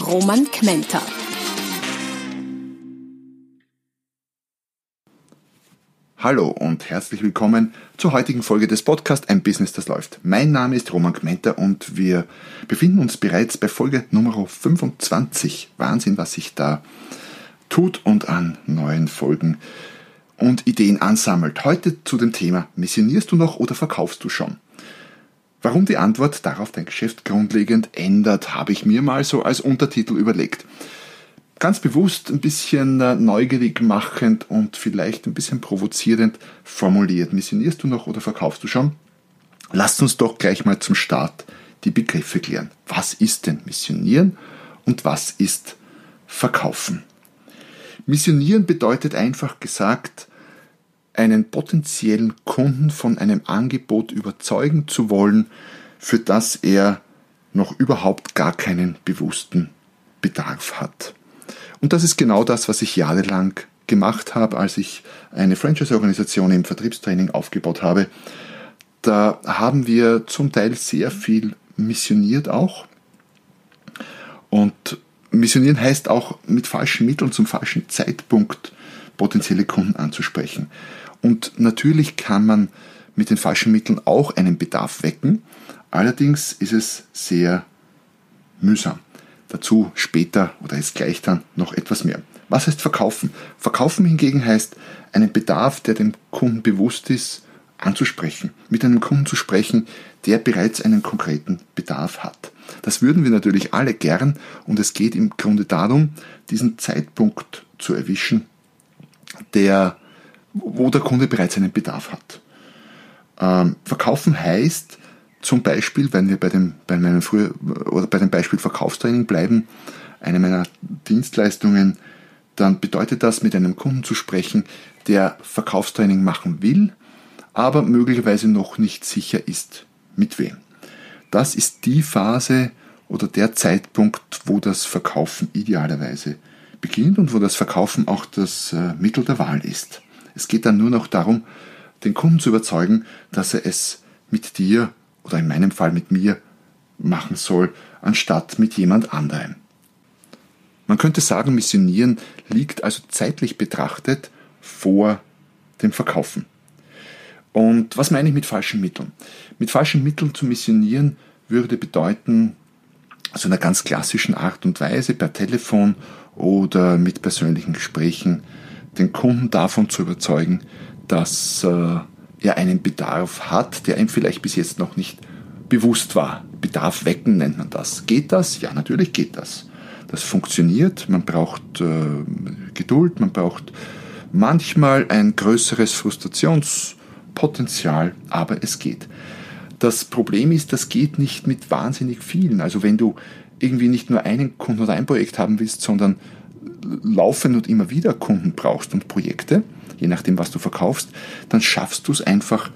Roman Kmenter. Hallo und herzlich willkommen zur heutigen Folge des Podcasts Ein Business, das läuft. Mein Name ist Roman Kmenter und wir befinden uns bereits bei Folge Nummer 25. Wahnsinn, was sich da tut und an neuen Folgen und Ideen ansammelt. Heute zu dem Thema, missionierst du noch oder verkaufst du schon? Warum die Antwort darauf dein Geschäft grundlegend ändert, habe ich mir mal so als Untertitel überlegt ganz bewusst ein bisschen äh, neugierig machend und vielleicht ein bisschen provozierend formuliert. Missionierst du noch oder verkaufst du schon? Lasst uns doch gleich mal zum Start die Begriffe klären. Was ist denn Missionieren und was ist Verkaufen? Missionieren bedeutet einfach gesagt, einen potenziellen Kunden von einem Angebot überzeugen zu wollen, für das er noch überhaupt gar keinen bewussten Bedarf hat. Und das ist genau das, was ich jahrelang gemacht habe, als ich eine Franchise-Organisation im Vertriebstraining aufgebaut habe. Da haben wir zum Teil sehr viel missioniert auch. Und missionieren heißt auch mit falschen Mitteln zum falschen Zeitpunkt potenzielle Kunden anzusprechen. Und natürlich kann man mit den falschen Mitteln auch einen Bedarf wecken. Allerdings ist es sehr mühsam. Dazu später oder jetzt gleich dann noch etwas mehr. Was heißt verkaufen? Verkaufen hingegen heißt, einen Bedarf, der dem Kunden bewusst ist, anzusprechen. Mit einem Kunden zu sprechen, der bereits einen konkreten Bedarf hat. Das würden wir natürlich alle gern und es geht im Grunde darum, diesen Zeitpunkt zu erwischen, der, wo der Kunde bereits einen Bedarf hat. Ähm, verkaufen heißt, zum Beispiel, wenn wir bei dem, bei meinem früher, oder bei dem Beispiel Verkaufstraining bleiben, eine meiner Dienstleistungen, dann bedeutet das, mit einem Kunden zu sprechen, der Verkaufstraining machen will, aber möglicherweise noch nicht sicher ist, mit wem. Das ist die Phase oder der Zeitpunkt, wo das Verkaufen idealerweise beginnt und wo das Verkaufen auch das äh, Mittel der Wahl ist. Es geht dann nur noch darum, den Kunden zu überzeugen, dass er es mit dir oder in meinem Fall mit mir machen soll, anstatt mit jemand anderem. Man könnte sagen, Missionieren liegt also zeitlich betrachtet vor dem Verkaufen. Und was meine ich mit falschen Mitteln? Mit falschen Mitteln zu missionieren würde bedeuten, so einer ganz klassischen Art und Weise per Telefon oder mit persönlichen Gesprächen den Kunden davon zu überzeugen, dass äh, er einen Bedarf hat, der ihm vielleicht bis jetzt noch nicht bewusst war. Bedarf wecken nennt man das. Geht das? Ja, natürlich geht das. Das funktioniert. Man braucht äh, Geduld, man braucht manchmal ein größeres Frustrationspotenzial, aber es geht. Das Problem ist, das geht nicht mit wahnsinnig vielen. Also wenn du irgendwie nicht nur einen Kunden oder ein Projekt haben willst, sondern laufend und immer wieder Kunden brauchst und Projekte, je nachdem, was du verkaufst, dann schaffst du es einfach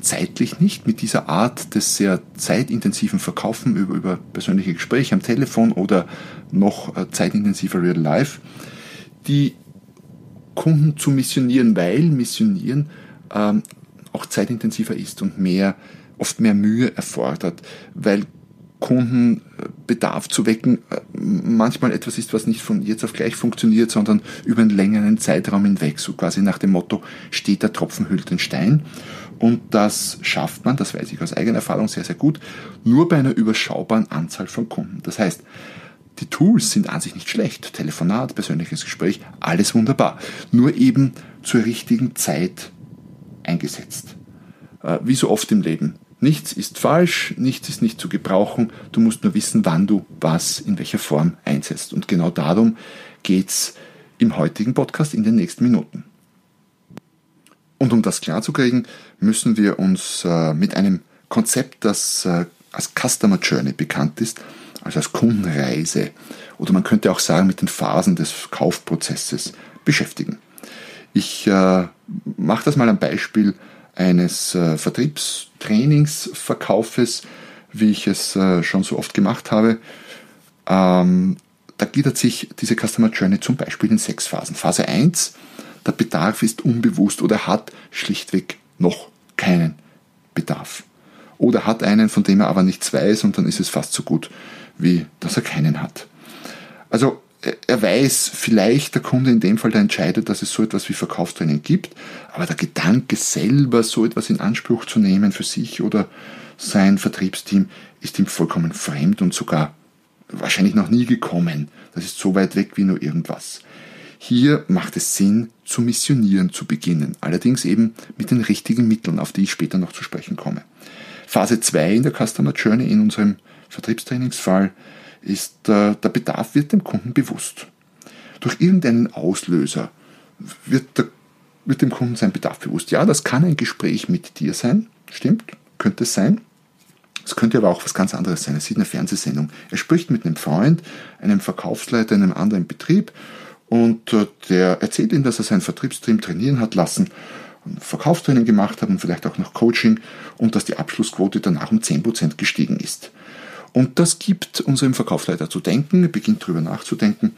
zeitlich nicht mit dieser Art des sehr zeitintensiven Verkaufen über, über persönliche Gespräche am Telefon oder noch äh, zeitintensiver Real Life, die Kunden zu missionieren, weil Missionieren ähm, auch zeitintensiver ist und mehr, oft mehr Mühe erfordert, weil Kundenbedarf zu wecken äh, manchmal etwas ist, was nicht von jetzt auf gleich funktioniert, sondern über einen längeren Zeitraum hinweg, so quasi nach dem Motto, steht der Tropfen hüllt den Stein. Und das schafft man, das weiß ich aus eigener Erfahrung sehr, sehr gut, nur bei einer überschaubaren Anzahl von Kunden. Das heißt, die Tools sind an sich nicht schlecht. Telefonat, persönliches Gespräch, alles wunderbar. Nur eben zur richtigen Zeit eingesetzt. Äh, wie so oft im Leben. Nichts ist falsch, nichts ist nicht zu gebrauchen. Du musst nur wissen, wann du was in welcher Form einsetzt. Und genau darum geht es im heutigen Podcast in den nächsten Minuten. Und um das klarzukriegen, müssen wir uns äh, mit einem Konzept, das äh, als Customer Journey bekannt ist, also als Kundenreise oder man könnte auch sagen mit den Phasen des Kaufprozesses beschäftigen. Ich äh, mache das mal am Beispiel eines äh, Vertriebstrainingsverkaufes, wie ich es äh, schon so oft gemacht habe. Ähm, da gliedert sich diese Customer Journey zum Beispiel in sechs Phasen. Phase 1, der Bedarf ist unbewusst oder hat schlichtweg noch keinen Bedarf. Oder hat einen, von dem er aber nichts weiß und dann ist es fast so gut, wie dass er keinen hat. Also er weiß vielleicht der Kunde in dem Fall, der entscheidet, dass es so etwas wie Verkaufstraining gibt, aber der Gedanke selber, so etwas in Anspruch zu nehmen für sich oder sein Vertriebsteam, ist ihm vollkommen fremd und sogar wahrscheinlich noch nie gekommen. Das ist so weit weg wie nur irgendwas. Hier macht es Sinn, zu missionieren zu beginnen, allerdings eben mit den richtigen Mitteln, auf die ich später noch zu sprechen komme. Phase 2 in der Customer Journey in unserem Vertriebstrainingsfall ist, äh, der Bedarf wird dem Kunden bewusst. Durch irgendeinen Auslöser wird, der, wird dem Kunden sein Bedarf bewusst. Ja, das kann ein Gespräch mit dir sein, stimmt, könnte es sein. Es könnte aber auch was ganz anderes sein. Es sieht eine Fernsehsendung. Er spricht mit einem Freund, einem Verkaufsleiter in einem anderen Betrieb und äh, der erzählt ihm, dass er sein Vertriebsteam trainieren hat lassen, Verkaufstraining gemacht hat und vielleicht auch noch Coaching und dass die Abschlussquote danach um 10% gestiegen ist. Und das gibt unserem Verkaufsleiter zu denken, er beginnt darüber nachzudenken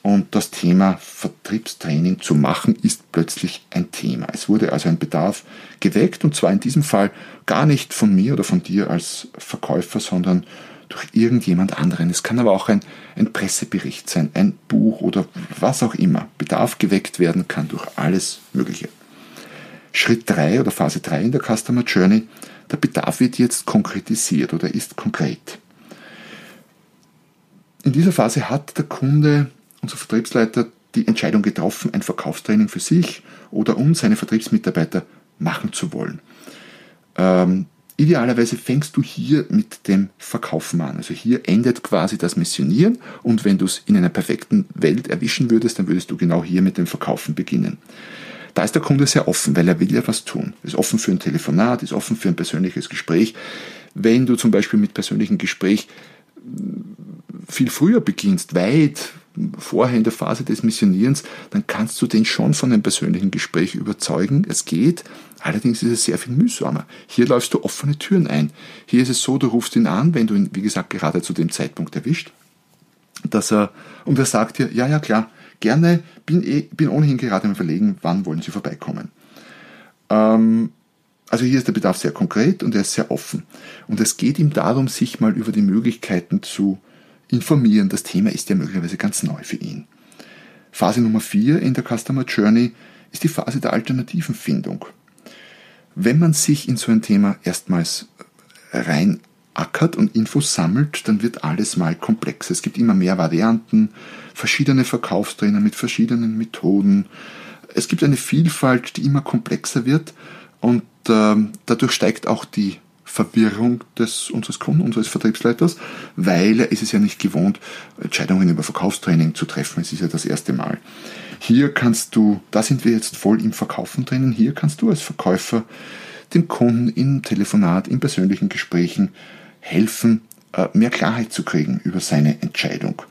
und das Thema Vertriebstraining zu machen ist plötzlich ein Thema. Es wurde also ein Bedarf geweckt und zwar in diesem Fall gar nicht von mir oder von dir als Verkäufer, sondern durch irgendjemand anderen. Es kann aber auch ein, ein Pressebericht sein, ein Buch oder was auch immer. Bedarf geweckt werden kann durch alles Mögliche. Schritt 3 oder Phase 3 in der Customer Journey, der Bedarf wird jetzt konkretisiert oder ist konkret. In dieser Phase hat der Kunde, unser Vertriebsleiter, die Entscheidung getroffen, ein Verkaufstraining für sich oder um seine Vertriebsmitarbeiter machen zu wollen. Ähm, Idealerweise fängst du hier mit dem Verkaufen an. Also hier endet quasi das Missionieren und wenn du es in einer perfekten Welt erwischen würdest, dann würdest du genau hier mit dem Verkaufen beginnen. Da ist der Kunde sehr offen, weil er will ja was tun. Ist offen für ein Telefonat, ist offen für ein persönliches Gespräch. Wenn du zum Beispiel mit persönlichem Gespräch viel früher beginnst, weit vorher in der Phase des Missionierens, dann kannst du den schon von einem persönlichen Gespräch überzeugen. Es geht, allerdings ist es sehr viel mühsamer. Hier läufst du offene Türen ein. Hier ist es so, du rufst ihn an, wenn du ihn, wie gesagt, gerade zu dem Zeitpunkt erwischt, dass er, und er sagt dir, ja, ja, klar, gerne, bin, eh, bin ohnehin gerade im Verlegen, wann wollen Sie vorbeikommen. Ähm, also hier ist der Bedarf sehr konkret und er ist sehr offen. Und es geht ihm darum, sich mal über die Möglichkeiten zu informieren. Das Thema ist ja möglicherweise ganz neu für ihn. Phase Nummer 4 in der Customer Journey ist die Phase der Alternativenfindung. Wenn man sich in so ein Thema erstmals reinackert und Infos sammelt, dann wird alles mal komplexer. Es gibt immer mehr Varianten, verschiedene Verkaufstrainer mit verschiedenen Methoden. Es gibt eine Vielfalt, die immer komplexer wird und äh, dadurch steigt auch die Verwirrung des, unseres Kunden, unseres Vertriebsleiters, weil er ist es ja nicht gewohnt, Entscheidungen über Verkaufstraining zu treffen. Es ist ja das erste Mal. Hier kannst du, da sind wir jetzt voll im Verkaufen drinnen, hier kannst du als Verkäufer dem Kunden im Telefonat, in persönlichen Gesprächen helfen, äh, mehr Klarheit zu kriegen über seine Entscheidung.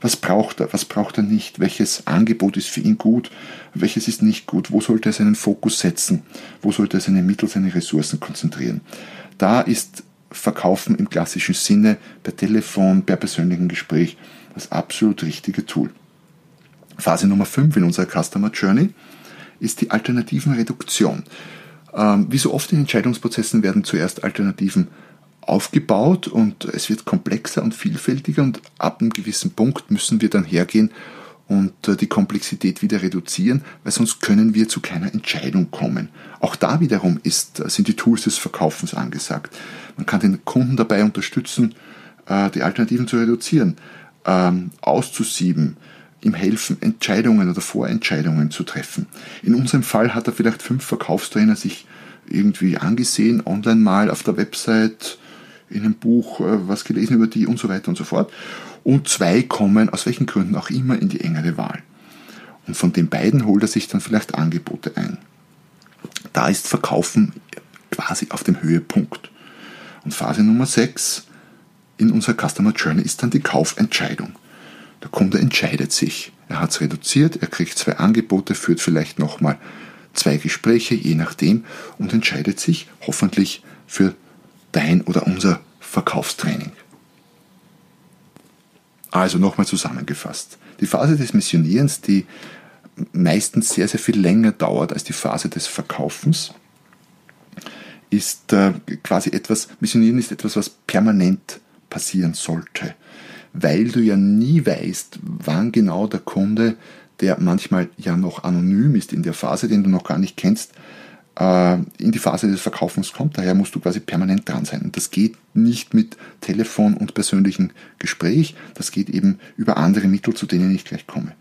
Was braucht er, was braucht er nicht, welches Angebot ist für ihn gut, welches ist nicht gut, wo sollte er seinen Fokus setzen, wo sollte er seine Mittel, seine Ressourcen konzentrieren. Da ist Verkaufen im klassischen Sinne per Telefon, per persönlichen Gespräch das absolut richtige Tool. Phase Nummer 5 in unserer Customer Journey ist die Alternativenreduktion. Ähm, wie so oft in Entscheidungsprozessen werden zuerst Alternativen aufgebaut und es wird komplexer und vielfältiger und ab einem gewissen Punkt müssen wir dann hergehen und äh, die Komplexität wieder reduzieren, weil sonst können wir zu keiner Entscheidung kommen. Auch da wiederum ist, äh, sind die Tools des Verkaufens angesagt. Man kann den Kunden dabei unterstützen, äh, die Alternativen zu reduzieren, ähm, auszusieben, ihm helfen, Entscheidungen oder Vorentscheidungen zu treffen. In unserem Fall hat er vielleicht fünf Verkaufstrainer sich irgendwie angesehen, online mal auf der Website, in einem Buch was gelesen über die und so weiter und so fort und zwei kommen aus welchen Gründen auch immer in die engere Wahl. Und von den beiden holt er sich dann vielleicht Angebote ein. Da ist Verkaufen quasi auf dem Höhepunkt. Und Phase Nummer 6 in unserer Customer Journey ist dann die Kaufentscheidung. Der Kunde entscheidet sich. Er hat es reduziert, er kriegt zwei Angebote, führt vielleicht nochmal zwei Gespräche, je nachdem, und entscheidet sich hoffentlich für dein oder unser Verkaufstraining. Also nochmal zusammengefasst. Die Phase des Missionierens, die meistens sehr, sehr viel länger dauert als die Phase des Verkaufens, ist äh, quasi etwas, Missionieren ist etwas, was permanent passieren sollte, weil du ja nie weißt, wann genau der Kunde, der manchmal ja noch anonym ist in der Phase, den du noch gar nicht kennst, in die Phase des Verkaufens kommt. Daher musst du quasi permanent dran sein. Und das geht nicht mit Telefon und persönlichem Gespräch, das geht eben über andere Mittel, zu denen ich gleich komme.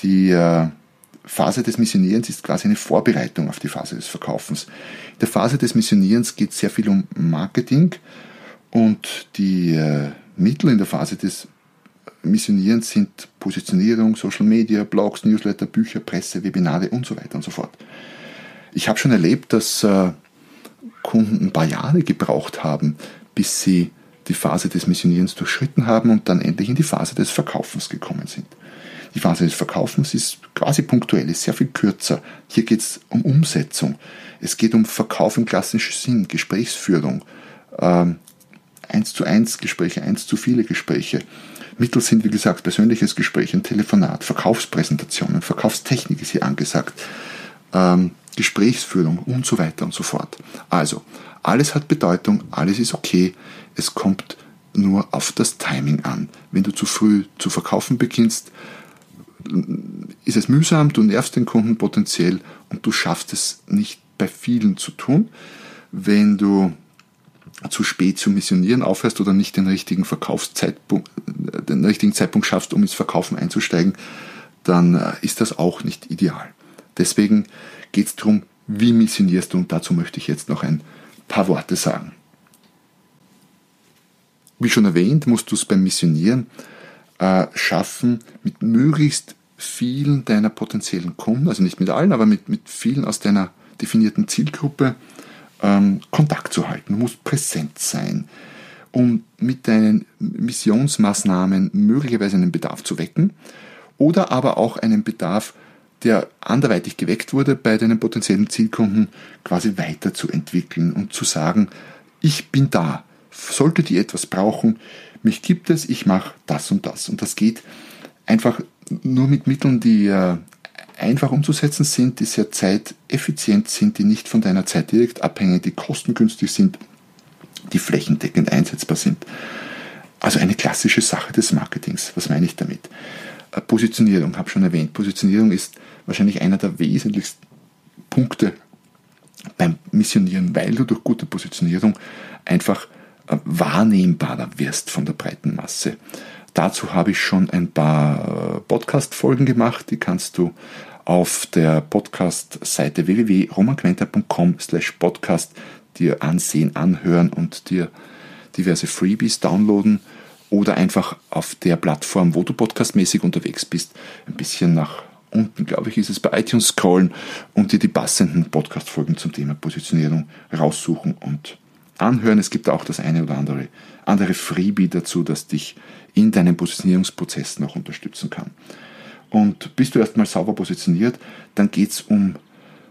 Die äh, Phase des Missionierens ist quasi eine Vorbereitung auf die Phase des Verkaufens. In der Phase des Missionierens geht sehr viel um Marketing und die äh, Mittel in der Phase des Missionierens sind Positionierung, Social Media, Blogs, Newsletter, Bücher, Presse, Webinare und so weiter und so fort. Ich habe schon erlebt, dass äh, Kunden ein paar Jahre gebraucht haben, bis sie die Phase des Missionierens durchschritten haben und dann endlich in die Phase des Verkaufens gekommen sind. Die Phase des Verkaufens ist quasi punktuell, ist sehr viel kürzer. Hier geht es um Umsetzung. Es geht um Verkauf im klassischen Sinn, Gesprächsführung, ähm, eins zu eins Gespräche, eins zu viele Gespräche. Mittel sind, wie gesagt, persönliches Gespräch, ein Telefonat, Verkaufspräsentationen, Verkaufstechnik ist hier angesagt. Ähm, Gesprächsführung und so weiter und so fort. Also, alles hat Bedeutung, alles ist okay, es kommt nur auf das Timing an. Wenn du zu früh zu verkaufen beginnst, ist es mühsam, du nervst den Kunden potenziell und du schaffst es nicht bei vielen zu tun. Wenn du zu spät zu missionieren aufhörst oder nicht den richtigen Verkaufszeitpunkt, den richtigen Zeitpunkt schaffst, um ins Verkaufen einzusteigen, dann äh, ist das auch nicht ideal. Deswegen geht es darum, wie missionierst du und dazu möchte ich jetzt noch ein paar Worte sagen. Wie schon erwähnt, musst du es beim Missionieren äh, schaffen, mit möglichst vielen deiner potenziellen Kunden, also nicht mit allen, aber mit, mit vielen aus deiner definierten Zielgruppe ähm, Kontakt zu halten. Du musst präsent sein, um mit deinen Missionsmaßnahmen möglicherweise einen Bedarf zu wecken oder aber auch einen Bedarf der anderweitig geweckt wurde, bei deinen potenziellen Zielkunden quasi weiterzuentwickeln und zu sagen, ich bin da, solltet ihr etwas brauchen, mich gibt es, ich mache das und das. Und das geht einfach nur mit Mitteln, die äh, einfach umzusetzen sind, die sehr zeiteffizient sind, die nicht von deiner Zeit direkt abhängen, die kostengünstig sind, die flächendeckend einsetzbar sind. Also eine klassische Sache des Marketings. Was meine ich damit? Äh, Positionierung, habe schon erwähnt. Positionierung ist wahrscheinlich einer der wesentlichsten Punkte beim Missionieren, weil du durch gute Positionierung einfach äh, wahrnehmbarer wirst von der breiten Masse. Dazu habe ich schon ein paar äh, Podcast-Folgen gemacht, die kannst du auf der Podcast-Seite www.romanquenter.com slash podcast dir ansehen, anhören und dir diverse Freebies downloaden oder einfach auf der Plattform, wo du podcastmäßig unterwegs bist, ein bisschen nach unten, glaube ich, ist es bei iTunes scrollen und dir die passenden Podcast-Folgen zum Thema Positionierung raussuchen und anhören. Es gibt auch das eine oder andere, andere Freebie dazu, das dich in deinem Positionierungsprozess noch unterstützen kann. Und bist du erstmal sauber positioniert, dann geht es um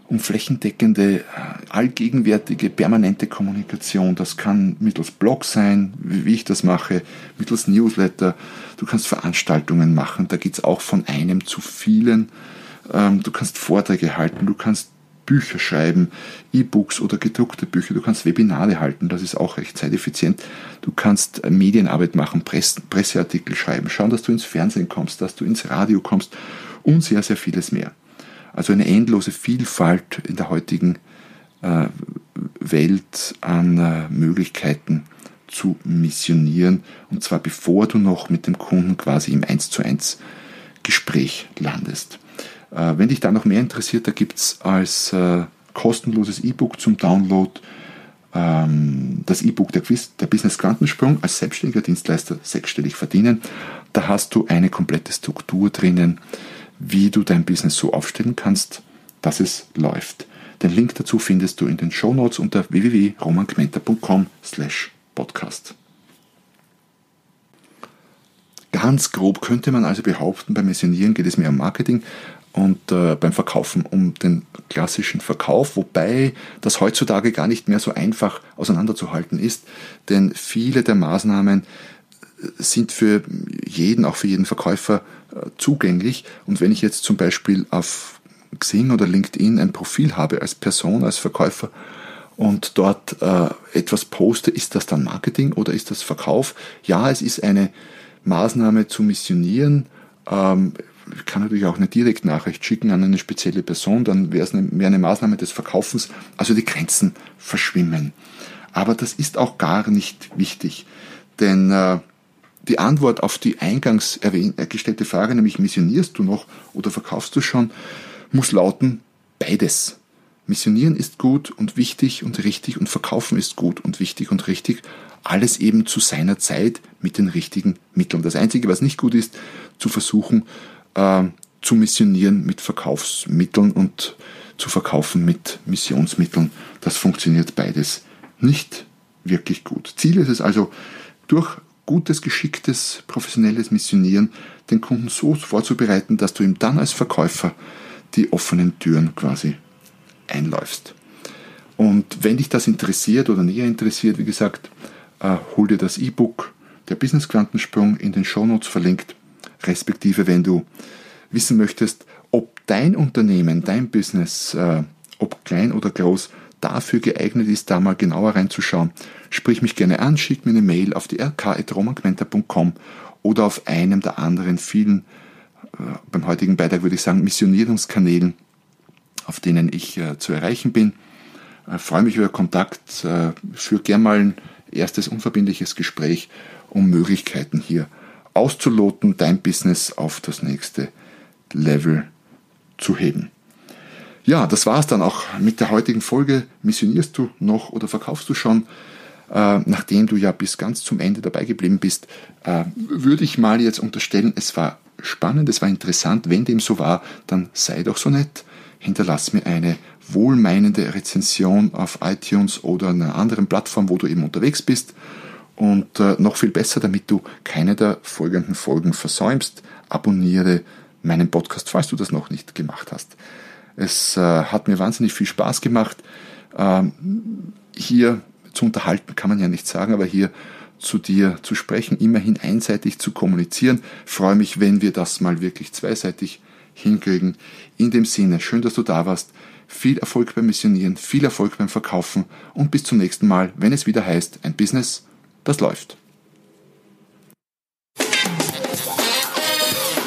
um flächendeckende, äh, allgegenwärtige, permanente Kommunikation. Das kann mittels Blog sein, wie ich das mache, mittels Newsletter. Du kannst Veranstaltungen machen, da geht es auch von einem zu vielen. Ähm, du kannst Vorträge halten, du kannst Bücher schreiben, E-Books oder gedruckte Bücher, du kannst Webinare halten, das ist auch recht zeiteffizient. Du kannst äh, Medienarbeit machen, Presseartikel schreiben, schauen, dass du ins Fernsehen kommst, dass du ins Radio kommst und sehr, sehr vieles mehr. Also eine endlose Vielfalt in der heutigen äh, Welt an äh, Möglichkeiten zu missionieren. Und zwar bevor du noch mit dem Kunden quasi im 1 zu 1 Gespräch landest. Äh, wenn dich da noch mehr interessiert, da gibt es als äh, kostenloses E-Book zum Download ähm, das E-Book der, der Business Quantensprung als selbstständiger Dienstleister sechsstellig verdienen. Da hast du eine komplette Struktur drinnen, wie du dein Business so aufstellen kannst, dass es läuft. Den Link dazu findest du in den Show Notes unter www.romangmenta.com slash podcast. Ganz grob könnte man also behaupten, beim Missionieren geht es mehr um Marketing und äh, beim Verkaufen um den klassischen Verkauf, wobei das heutzutage gar nicht mehr so einfach auseinanderzuhalten ist, denn viele der Maßnahmen äh, sind für jeden, auch für jeden Verkäufer zugänglich. Und wenn ich jetzt zum Beispiel auf Xing oder LinkedIn ein Profil habe als Person, als Verkäufer und dort äh, etwas poste, ist das dann Marketing oder ist das Verkauf? Ja, es ist eine Maßnahme zu missionieren. Ähm, ich kann natürlich auch eine Direktnachricht schicken an eine spezielle Person, dann wäre es eine, mehr eine Maßnahme des Verkaufens. Also die Grenzen verschwimmen. Aber das ist auch gar nicht wichtig, denn äh, die Antwort auf die eingangs äh, gestellte Frage, nämlich missionierst du noch oder verkaufst du schon, muss lauten beides. Missionieren ist gut und wichtig und richtig und verkaufen ist gut und wichtig und richtig. Alles eben zu seiner Zeit mit den richtigen Mitteln. Das Einzige, was nicht gut ist, zu versuchen, äh, zu missionieren mit Verkaufsmitteln und zu verkaufen mit Missionsmitteln. Das funktioniert beides nicht wirklich gut. Ziel ist es also, durch gutes, geschicktes, professionelles Missionieren den Kunden so vorzubereiten, dass du ihm dann als Verkäufer die offenen Türen quasi einläufst. Und wenn dich das interessiert oder näher interessiert, wie gesagt, äh, hol dir das E-Book der Business Quantensprung in den Shownotes verlinkt, respektive wenn du wissen möchtest, ob dein Unternehmen, dein Business, äh, ob klein oder groß, dafür geeignet ist, da mal genauer reinzuschauen, sprich mich gerne an, schick mir eine Mail auf die rk.romanquenter.com oder auf einem der anderen vielen, äh, beim heutigen Beitrag würde ich sagen, Missionierungskanälen, auf denen ich äh, zu erreichen bin. Ich freue mich über Kontakt, äh, führe gerne mal ein erstes unverbindliches Gespräch, um Möglichkeiten hier auszuloten, dein Business auf das nächste Level zu heben. Ja, das war es dann auch mit der heutigen Folge. Missionierst du noch oder verkaufst du schon? Äh, nachdem du ja bis ganz zum Ende dabei geblieben bist, äh, würde ich mal jetzt unterstellen, es war spannend, es war interessant. Wenn dem so war, dann sei doch so nett, hinterlass mir eine wohlmeinende Rezension auf iTunes oder einer anderen Plattform, wo du eben unterwegs bist. Und äh, noch viel besser, damit du keine der folgenden Folgen versäumst, abonniere meinen Podcast, falls du das noch nicht gemacht hast. Es äh, hat mir wahnsinnig viel Spaß gemacht. Ähm, hier zu unterhalten kann man ja nicht sagen, aber hier zu dir zu sprechen, immerhin einseitig zu kommunizieren. freue mich, wenn wir das mal wirklich zweiseitig hinkriegen. In dem Sinne, schön, dass du da warst. Viel Erfolg beim Missionieren, viel Erfolg beim Verkaufen und bis zum nächsten Mal, wenn es wieder heißt, ein Business, das läuft.